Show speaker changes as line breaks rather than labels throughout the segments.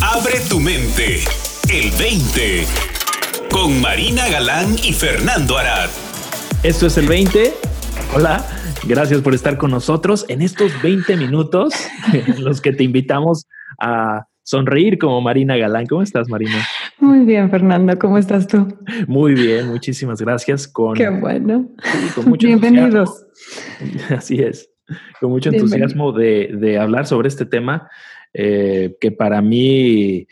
Abre tu mente. El 20. Con Marina Galán y Fernando Arad.
Esto es el 20. Hola, gracias por estar con nosotros en estos 20 minutos en los que te invitamos a sonreír como Marina Galán. ¿Cómo estás, Marina?
Muy bien, Fernando. ¿Cómo estás tú?
Muy bien, muchísimas gracias.
Con, Qué bueno.
Con mucho
Bienvenidos.
Así es. Con mucho entusiasmo de, de, hablar sobre este tema eh, que para mí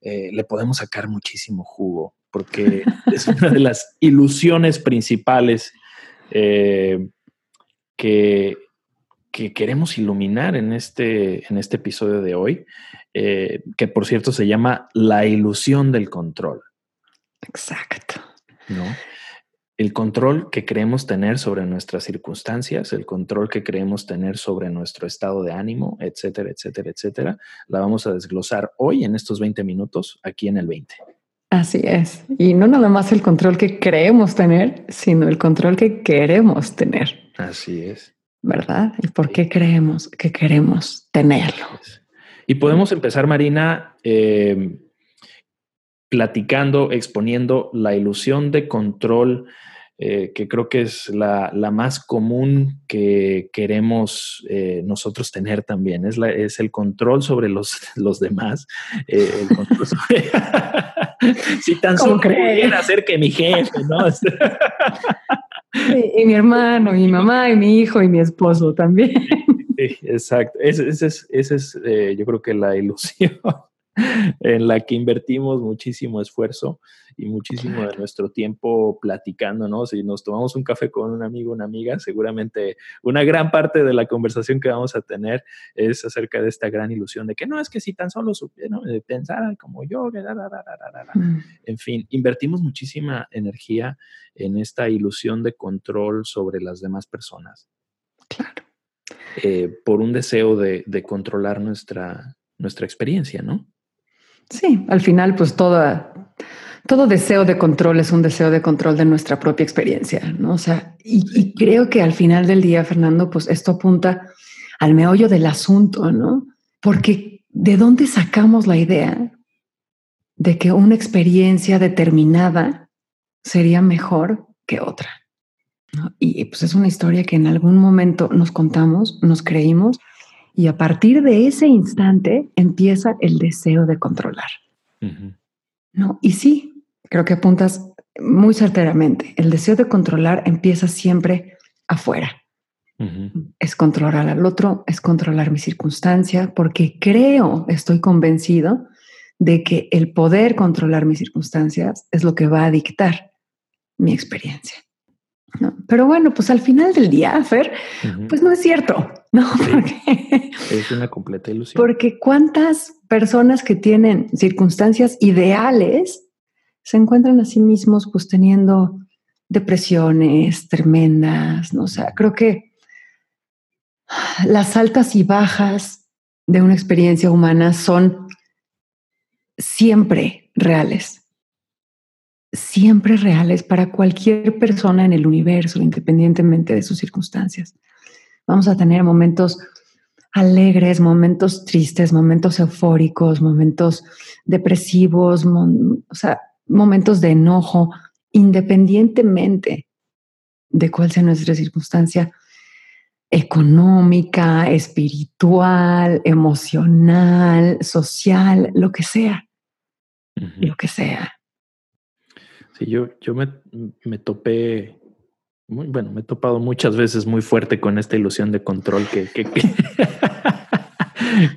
eh, le podemos sacar muchísimo jugo, porque es una de las ilusiones principales eh, que, que, queremos iluminar en este, en este episodio de hoy, que por cierto se llama La ilusión del control.
Exacto.
¿No? El control que creemos tener sobre nuestras circunstancias, el control que creemos tener sobre nuestro estado de ánimo, etcétera, etcétera, etcétera, la vamos a desglosar hoy en estos 20 minutos aquí en el 20.
Así es. Y no nada más el control que creemos tener, sino el control que queremos tener.
Así es.
¿Verdad? ¿Y por qué creemos que queremos tenerlo?
Y podemos empezar, Marina, eh, platicando, exponiendo la ilusión de control, eh, que creo que es la, más común que queremos eh, nosotros tener también. Es, es el control sobre los, los demás. Eh, si tan solo pudiera hacer que mi jefe, ¿no?
y mi hermano, y mi mamá, y mi hijo, y mi esposo también.
Sí, exacto. Esa es, ese es yo creo que la ilusión en la que invertimos muchísimo esfuerzo y muchísimo de nuestro tiempo platicando, ¿no? Si nos tomamos un café con un amigo, una amiga, seguramente una gran parte de la conversación que vamos a tener es acerca de esta gran ilusión de que no es que si tan solo supieran pensar como yo, mm. en fin, invertimos muchísima energía en esta ilusión de control sobre las demás personas.
Claro.
Eh, por un deseo de, de controlar nuestra, nuestra experiencia, ¿no?
Sí, al final, pues todo deseo de control es un deseo de control de nuestra propia experiencia, ¿no? O sea, y, creo que al final del día, Fernando, pues esto apunta al meollo del asunto, ¿no? Porque ¿de dónde sacamos la idea de que una experiencia determinada sería mejor que otra? Y pues es una historia que en algún momento nos contamos, nos creímos y a partir de ese instante empieza el deseo de controlar. ¿No? Y sí, creo que apuntas muy certeramente. El deseo de controlar empieza siempre afuera. Es controlar al otro, es controlar mi circunstancia, porque creo, estoy convencido de que el poder controlar mis circunstancias es lo que va a dictar mi experiencia. Pero bueno, pues al final del día, Fer, pues no es cierto, ¿no?
es una completa ilusión.
Porque cuántas personas que tienen circunstancias ideales se encuentran a sí mismos pues teniendo depresiones tremendas, ¿no? O sea, creo que las altas y bajas de una experiencia humana son siempre reales siempre reales para cualquier persona en el universo, independientemente de sus circunstancias. Vamos a tener momentos alegres, momentos tristes, momentos eufóricos, momentos depresivos, o sea, momentos de enojo, independientemente de cuál sea nuestra circunstancia económica, espiritual, emocional, social, lo que sea, lo que sea.
Sí, yo, yo me, me topé, bueno, me he topado muchas veces muy fuerte con esta ilusión de control que, que,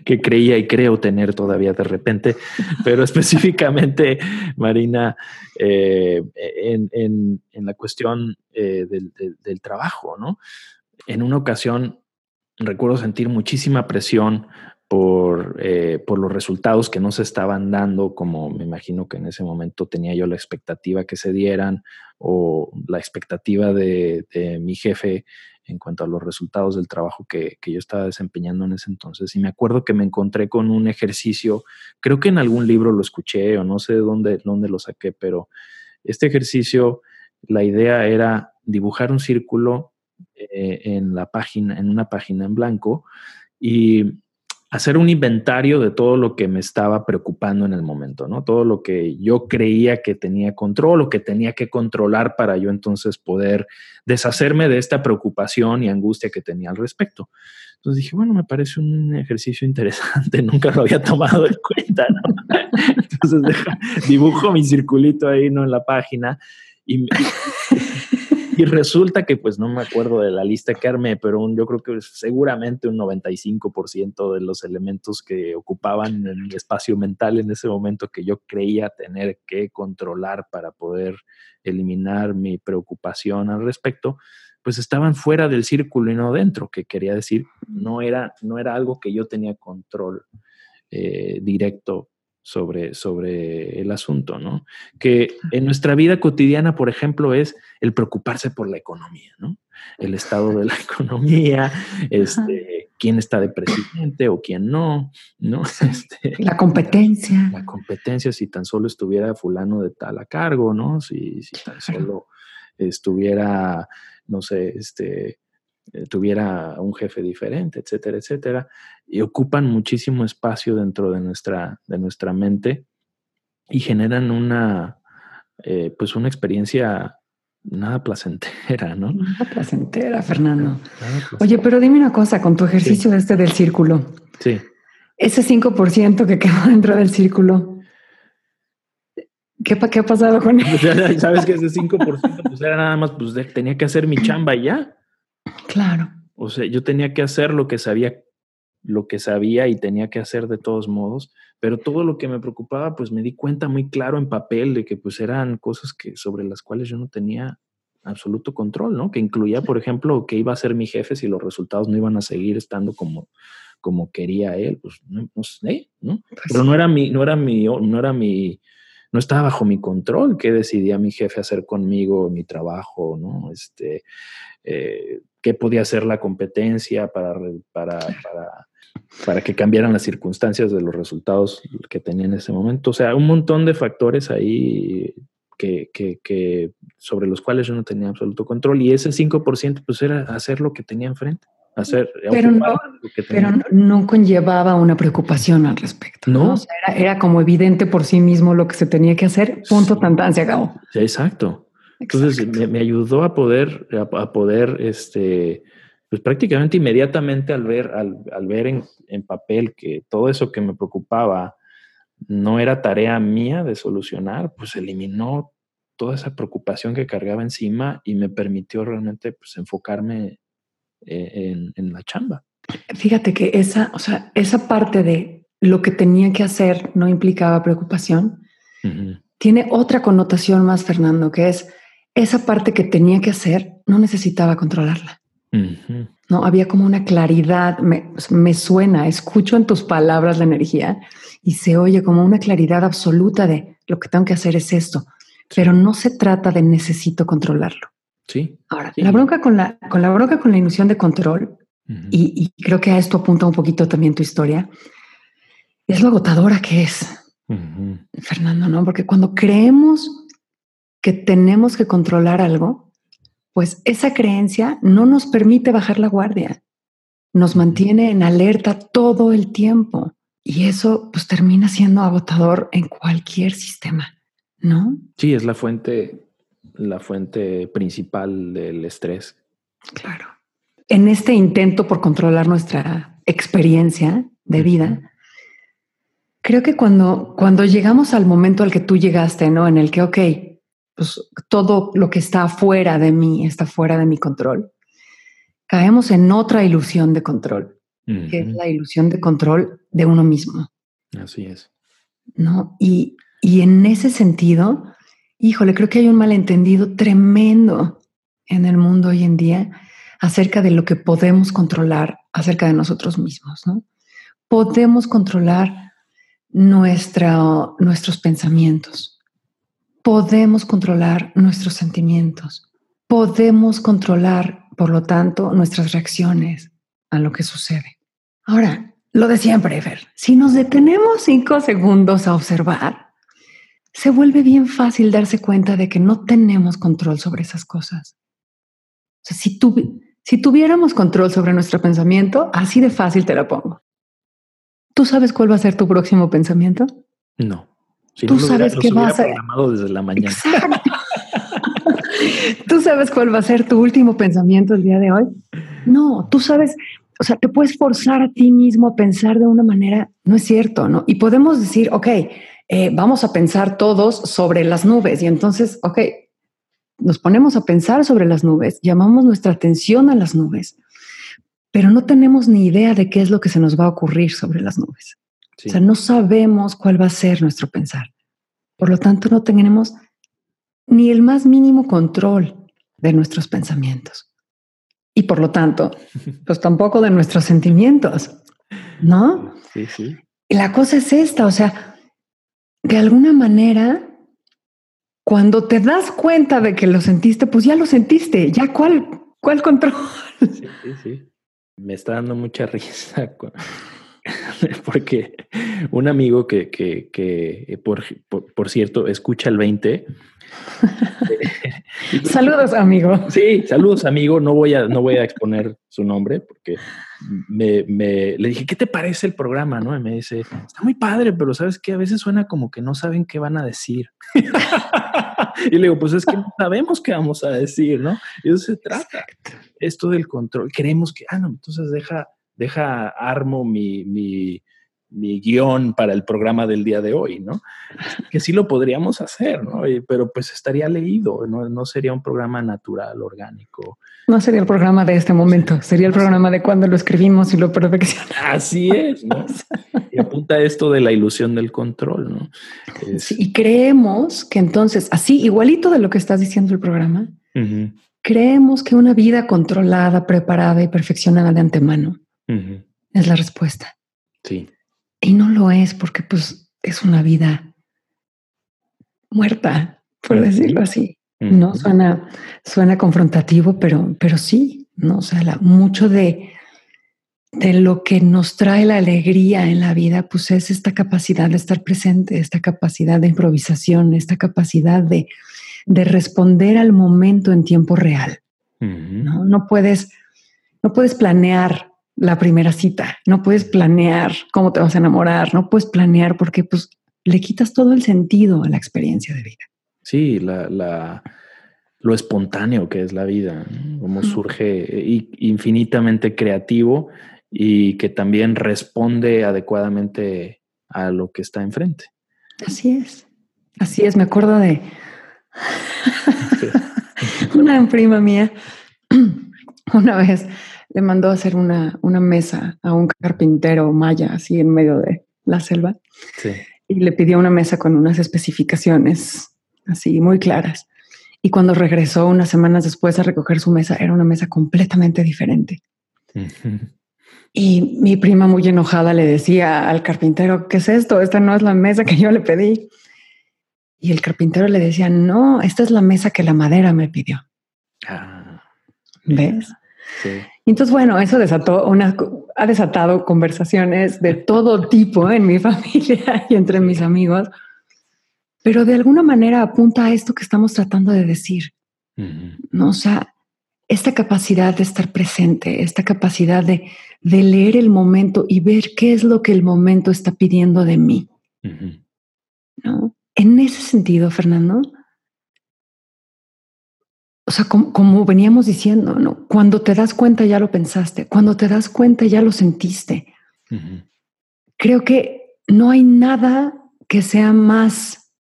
que, creía y creo tener todavía de repente, pero específicamente, Marina, eh, en, en, en, la cuestión eh, del, del trabajo, ¿no? En una ocasión recuerdo sentir muchísima presión por, eh, por, los resultados que no se estaban dando, como me imagino que en ese momento tenía yo la expectativa que se dieran o la expectativa de, mi jefe en cuanto a los resultados del trabajo que, que, yo estaba desempeñando en ese entonces. Y me acuerdo que me encontré con un ejercicio, creo que en algún libro lo escuché o no sé dónde, dónde lo saqué, pero este ejercicio, la idea era dibujar un círculo eh, en la página, en una página en blanco y hacer un inventario de todo lo que me estaba preocupando en el momento, ¿no? Todo lo que yo creía que tenía control o que tenía que controlar para yo entonces poder deshacerme de esta preocupación y angustia que tenía al respecto. Entonces dije, bueno, me parece un ejercicio interesante, nunca lo había tomado en cuenta, ¿no? Entonces dibujo mi circulito ahí, ¿no? En la página y, y resulta que pues no me acuerdo de la lista que armé, pero yo creo que seguramente un 95% de los elementos que ocupaban mi espacio mental en ese momento que yo creía tener que controlar para poder eliminar mi preocupación al respecto, pues estaban fuera del círculo y no dentro, que quería decir, no era, no era algo que yo tenía control eh, directo sobre, sobre el asunto, ¿no? Que en nuestra vida cotidiana, por ejemplo, es el preocuparse por la economía, ¿no? El estado de la economía, este, quién está de presidente o quién no, ¿no? Este,
la competencia.
La competencia, si tan solo estuviera fulano de tal a cargo, ¿no? Si, si tan solo estuviera, no sé, este, tuviera un jefe diferente, etcétera, etcétera, y ocupan muchísimo espacio dentro de nuestra, de nuestra mente y generan una, eh, pues una experiencia nada placentera, ¿no?
Nada placentera, Fernando. Oye, pero dime una cosa, con tu ejercicio este del círculo.
Sí.
Ese 5% que quedó dentro del círculo, ¿qué, ¿qué ha pasado con
él? Pues sabes que ese 5% pues era nada más, pues tenía que hacer mi chamba y ya.
Claro.
O sea, yo tenía que hacer lo que sabía, lo que sabía y tenía que hacer de todos modos, pero todo lo que me preocupaba, pues me di cuenta muy claro en papel de que pues eran cosas que sobre las cuales yo no tenía absoluto control, ¿no? Que incluía, por ejemplo, que iba a ser mi jefe si los resultados no iban a seguir estando como, como quería él, pues no, sé, ¿no? Pues pero no era mi, no era mi, no era mi, no estaba bajo mi control qué decidía mi jefe hacer conmigo, mi trabajo, ¿no? Este, eh, qué podía hacer la competencia para, para, para, que cambiaran las circunstancias de los resultados que tenía en ese momento. O sea, un montón de factores ahí que, que, sobre los cuales yo no tenía absoluto control y ese 5% pues era hacer lo que tenía enfrente. Hacer,
pero no, pero no conllevaba una preocupación al respecto. No, era, era, como evidente por sí mismo lo que se tenía que hacer. Punto, tan, tan, se acabó.
Sí, exacto. Entonces me, ayudó a poder, a, poder, este, pues prácticamente inmediatamente al ver, al, ver en, en, papel que todo eso que me preocupaba no era tarea mía de solucionar, pues eliminó toda esa preocupación que cargaba encima y me permitió realmente pues, enfocarme eh, en, en, la chamba.
Fíjate que esa, o sea, esa parte de lo que tenía que hacer no implicaba preocupación. Tiene otra connotación más, Fernando, que es esa parte que tenía que hacer, no necesitaba controlarla. No, había como una claridad, me, me, suena, escucho en tus palabras la energía y se oye como una claridad absoluta de lo que tengo que hacer es esto, pero no se trata de necesito controlarlo.
Sí.
Ahora, la bronca con la, con la bronca con la ilusión de control, y, creo que a esto apunta un poquito también tu historia, es lo agotadora que es, Fernando, ¿no? Porque cuando creemos que tenemos que controlar algo, pues esa creencia no nos permite bajar la guardia, nos mantiene en alerta todo el tiempo y eso pues termina siendo agotador en cualquier sistema, ¿no?
Sí, es la fuente, la fuente principal del estrés.
Claro. En este intento por controlar nuestra experiencia de vida, creo que cuando, cuando llegamos al momento al que tú llegaste, ¿no? En el que, ok, pues todo lo que está fuera de mí está fuera de mi control, caemos en otra ilusión de control, que es la ilusión de control de uno mismo.
Así es.
¿No? Y, y en ese sentido, híjole, creo que hay un malentendido tremendo en el mundo hoy en día acerca de lo que podemos controlar acerca de nosotros mismos, ¿no? Podemos controlar nuestra, nuestros pensamientos, podemos controlar nuestros sentimientos, podemos controlar, por lo tanto, nuestras reacciones a lo que sucede. Ahora, lo de siempre, Fer, si nos detenemos cinco segundos a observar, se vuelve bien fácil darse cuenta de que no tenemos control sobre esas cosas. Si, si tuviéramos control sobre nuestro pensamiento, así de fácil te lo pongo. ¿Tú sabes cuál va a ser tu próximo pensamiento?
No.
Tú sabes qué va a ser.
desde la mañana.
¿Tú sabes cuál va a ser tu último pensamiento el día de hoy? No, tú sabes, o sea, te puedes forzar a ti mismo a pensar de una manera, no es cierto, ¿no? Y podemos decir, ok, eh, vamos a pensar todos sobre las nubes y entonces, ok, nos ponemos a pensar sobre las nubes, llamamos nuestra atención a las nubes, pero no tenemos ni idea de qué es lo que se nos va a ocurrir sobre las nubes. O sea, no sabemos cuál va a ser nuestro pensar. Por lo tanto, no tenemos ni el más mínimo control de nuestros pensamientos. Y por lo tanto, pues tampoco de nuestros sentimientos, ¿no?
Sí, sí.
Y la cosa es esta, o sea, de alguna manera, cuando te das cuenta de que lo sentiste, pues ya lo sentiste, ya cuál, cuál control.
Sí, sí, sí. Me está dando mucha risa porque un amigo que, que, que por, por, cierto, escucha el 20.
saludos, amigo.
Sí, saludos, amigo. No voy a, no voy a exponer su nombre porque me, me, le dije, ¿qué te parece el programa? ¿No? Y me dice, está muy padre, pero sabes que a veces suena como que no saben qué van a decir. y le digo, pues es que no sabemos qué vamos a decir, ¿no? Y eso se trata. Esto del control. Queremos que, ah, no, entonces deja deja, armo mi, mi, mi guion para el programa del día de hoy, ¿no? Que sí lo podríamos hacer, ¿no? Pero pues estaría leído, ¿no? no sería un programa natural, orgánico.
No sería el programa de este momento, sería el programa de cuando lo escribimos y lo perfeccionamos.
Así es, ¿no? Y apunta esto de la ilusión del control, ¿no?
y creemos que entonces, así, igualito de lo que estás diciendo el programa, creemos que una vida controlada, preparada y perfeccionada de antemano es la respuesta.
Sí.
Y no lo es porque pues es una vida muerta, por decirlo así. No suena, suena confrontativo, pero, pero sí, no, o sea, mucho de, de lo que nos trae la alegría en la vida, pues es esta capacidad de estar presente, esta capacidad de improvisación, esta capacidad de, de responder al momento en tiempo real. ¿no? no puedes, no puedes planear la primera cita, no puedes planear cómo te vas a enamorar, no puedes planear porque pues le quitas todo el sentido a la experiencia de vida.
Sí, la, lo espontáneo que es la vida, cómo surge infinitamente creativo y que también responde adecuadamente a lo que está enfrente.
Así es, así es, me acuerdo de una prima mía una vez le mandó a hacer una, una mesa a un carpintero maya, así en medio de la selva. Y le pidió una mesa con unas especificaciones así muy claras. Y cuando regresó unas semanas después a recoger su mesa, era una mesa completamente diferente. Y mi prima muy enojada le decía al carpintero, ¿qué es esto? Esta no es la mesa que yo le pedí. Y el carpintero le decía, no, esta es la mesa que la madera me pidió.
Ah,
¿Ves? Sí. Entonces, bueno, eso desató una, ha desatado conversaciones de todo tipo en mi familia y entre mis amigos, pero de alguna manera apunta a esto que estamos tratando de decir. ¿no? O sea, esta capacidad de estar presente, esta capacidad de, de, leer el momento y ver qué es lo que el momento está pidiendo de mí. ¿no? En ese sentido, Fernando, o sea, como, veníamos diciendo, ¿no? Cuando te das cuenta ya lo pensaste, cuando te das cuenta ya lo sentiste. Creo que no hay nada que sea más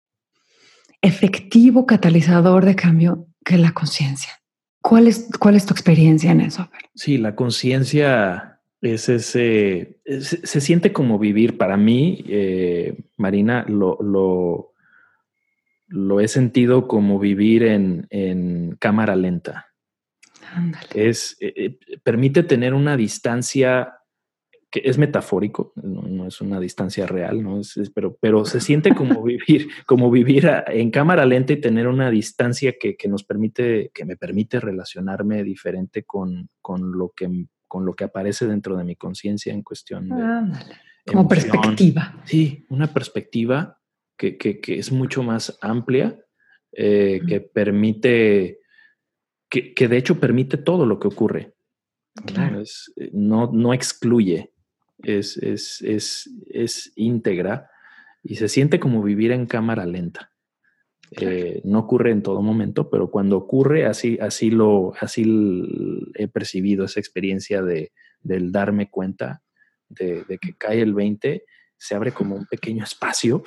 efectivo catalizador de cambio que la conciencia. ¿Cuál es, ¿Cuál es tu experiencia en eso?
Sí, la conciencia es ese, se, siente como vivir. Para mí, eh, Marina, lo, lo lo he sentido como vivir en, cámara lenta. Es, eh, eh, permite tener una distancia que es metafórico, no, es una distancia real, ¿no? Es, pero, pero se siente como vivir, como vivir en cámara lenta y tener una distancia que, nos permite, que me permite relacionarme diferente con, lo, que, con lo que aparece dentro de mi conciencia en cuestión de...
Como perspectiva.
Sí, una perspectiva que, es mucho más amplia, eh, que permite, que, de hecho permite todo lo que ocurre. Claro. Eh, no, no excluye. Es, es, es, es íntegra y se siente como vivir en cámara lenta. Eh, no ocurre en todo momento, pero cuando ocurre, así, así lo, así he percibido esa experiencia de, del darme cuenta de, que cae el 20, se abre como un pequeño espacio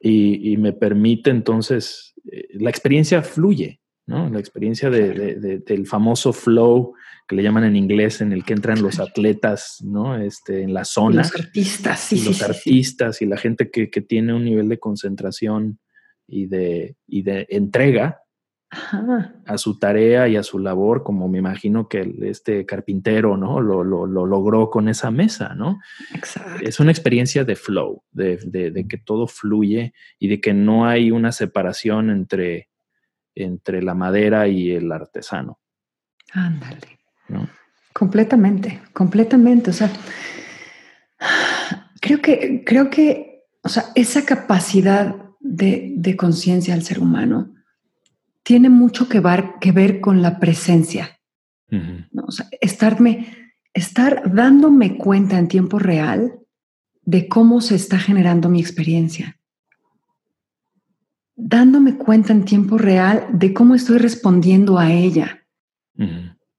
y, me permite entonces, eh, la experiencia fluye, ¿no? La experiencia del famoso flow que le llaman en inglés, en el que entran los atletas, ¿no? Este, en la zona.
Los artistas, sí,
y Los artistas y la gente que, que tiene un nivel de concentración y de, y de entrega a su tarea y a su labor, como me imagino que este carpintero, ¿no? Lo, lo, logró con esa mesa, ¿no?
Exacto.
Es una experiencia de flow, de, de, que todo fluye y de que no hay una separación entre, entre la madera y el artesano.
Ándale. Completamente, completamente. O sea, creo que, creo que, o sea, esa capacidad de, conciencia al ser humano tiene mucho que ver, que ver con la presencia. estarme, estar dándome cuenta en tiempo real de cómo se está generando mi experiencia. Dándome cuenta en tiempo real de cómo estoy respondiendo a ella.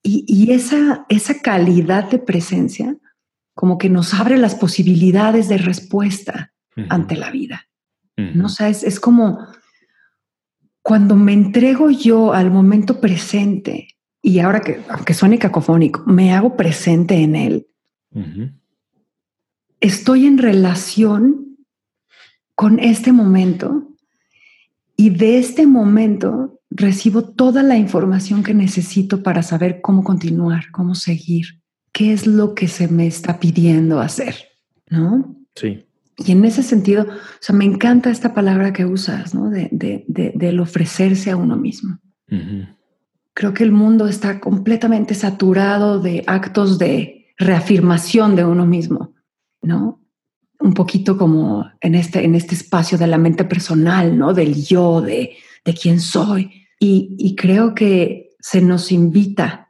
y, esa, esa calidad de presencia como que nos abre las posibilidades de respuesta ante la vida. ¿no? O sea, es, como cuando me entrego yo al momento presente y ahora que, aunque suene cacofónico, me hago presente en él, estoy en relación con este momento y de este momento recibo toda la información que necesito para saber cómo continuar, cómo seguir, qué es lo que se me está pidiendo hacer, ¿no?
Sí.
Y en ese sentido, o sea, me encanta esta palabra que usas, ¿no? De, de, de del ofrecerse a uno mismo. Creo que el mundo está completamente saturado de actos de reafirmación de uno mismo, ¿no? Un poquito como en este, en este espacio de la mente personal, ¿no? Del yo, de, de quién soy. Y, y creo que se nos invita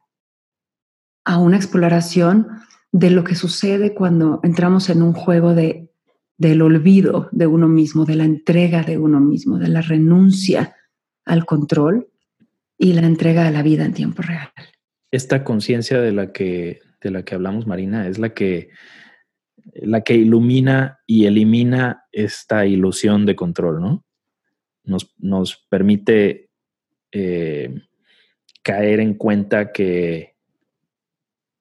a una exploración de lo que sucede cuando entramos en un juego de del olvido de uno mismo, de la entrega de uno mismo, de la renuncia al control y la entrega a la vida en tiempo real.
Esta conciencia de la que de la que hablamos, Marina, es la que la que ilumina y elimina esta ilusión de control, ¿no? Nos, nos permite eh, caer en cuenta que,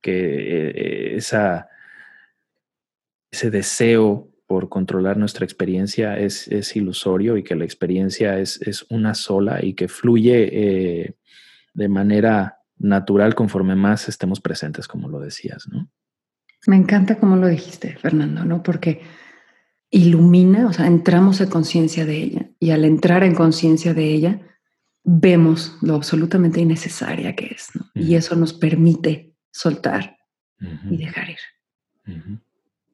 que eh, esa, ese deseo por controlar nuestra experiencia es, es ilusorio y que la experiencia es, es una sola y que fluye eh, de manera natural conforme más estemos presentes, como lo decías, ¿no?
Me encanta cómo lo dijiste, Fernando, ¿no? Porque ilumina, o sea, entramos en conciencia de ella y al entrar en conciencia de ella, vemos lo absolutamente innecesaria que es, ¿no? Y eso nos permite soltar y dejar ir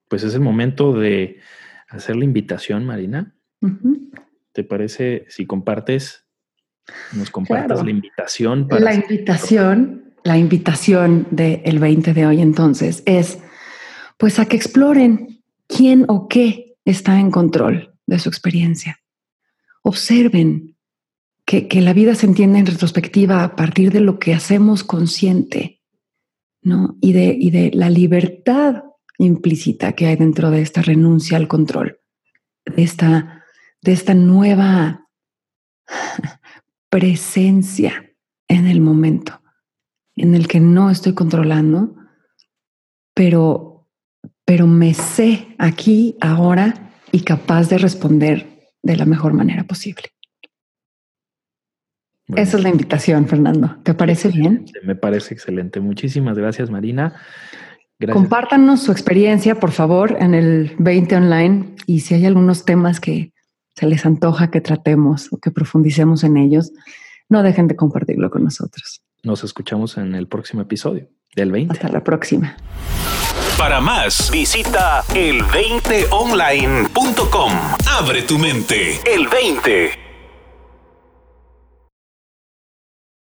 pues es el momento de hacer la invitación, Marina. ¿Te parece si compartes, nos compartas la invitación?
Para la invitación, la invitación del 20 de hoy entonces es pues a que exploren quién o qué está en control de su experiencia. Observen que, que la vida se entiende en retrospectiva a partir de lo que hacemos consciente, ¿no? Y de, y de la libertad implícita que hay dentro de esta renuncia al control, de esta, de esta nueva presencia en el momento en el que no estoy controlando, pero, pero me sé aquí, ahora y capaz de responder de la mejor manera posible. Esa es la invitación, Fernando. ¿Te parece bien?
Me parece excelente. Muchísimas gracias, Marina.
Compártanos su experiencia, por favor, en el 20 online y si hay algunos temas que se les antoja que tratemos o que profundicemos en ellos, no dejen de compartirlo con nosotros.
Nos escuchamos en el próximo episodio del 20.
Hasta la próxima.
Para más, visita el20online.com. Abre tu mente. El 20.